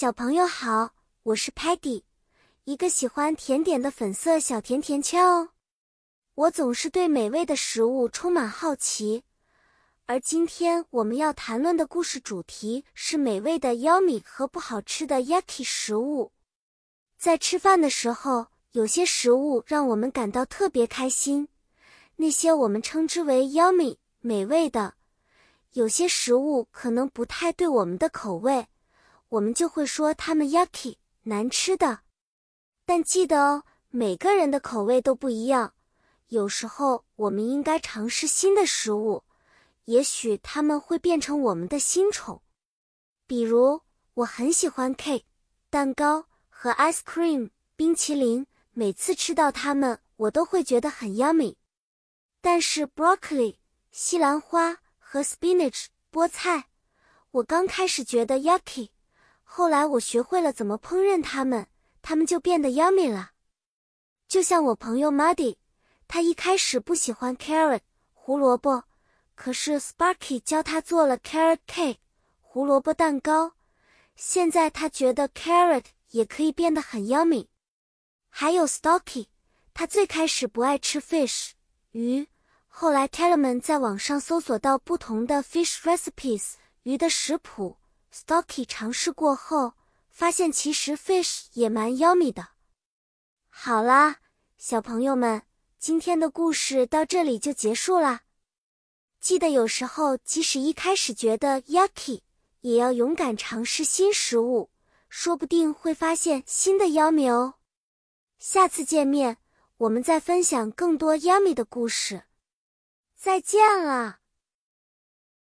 小朋友好，我是 Patty，一个喜欢甜点的粉色小甜甜圈哦。我总是对美味的食物充满好奇，而今天我们要谈论的故事主题是美味的 yummy 和不好吃的 yucky 食物。在吃饭的时候，有些食物让我们感到特别开心，那些我们称之为 yummy 美味的；有些食物可能不太对我们的口味。我们就会说它们 yucky 难吃的，但记得哦，每个人的口味都不一样。有时候我们应该尝试新的食物，也许它们会变成我们的新宠。比如，我很喜欢 cake 蛋糕和 ice cream 冰淇淋，每次吃到它们，我都会觉得很 yummy。但是 broccoli 西兰花和 spinach 菠菜，我刚开始觉得 yucky。后来我学会了怎么烹饪它们，它们就变得 yummy 了。就像我朋友 Muddy，他一开始不喜欢 carrot 胡萝卜，可是 Sparky 教他做了 carrot cake 胡萝卜蛋糕，现在他觉得 carrot 也可以变得很 yummy。还有 Stocky，他最开始不爱吃 fish 鱼，后来 Tellerman 在网上搜索到不同的 fish recipes 鱼的食谱。Stocky 尝试过后，发现其实 fish 也蛮 yummy 的。好啦，小朋友们，今天的故事到这里就结束啦。记得有时候即使一开始觉得 yucky，也要勇敢尝试新食物，说不定会发现新的 yummy 哦。下次见面，我们再分享更多 yummy 的故事。再见了。